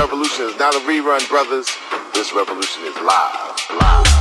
revolution is not a rerun, brothers. This revolution is live. Live.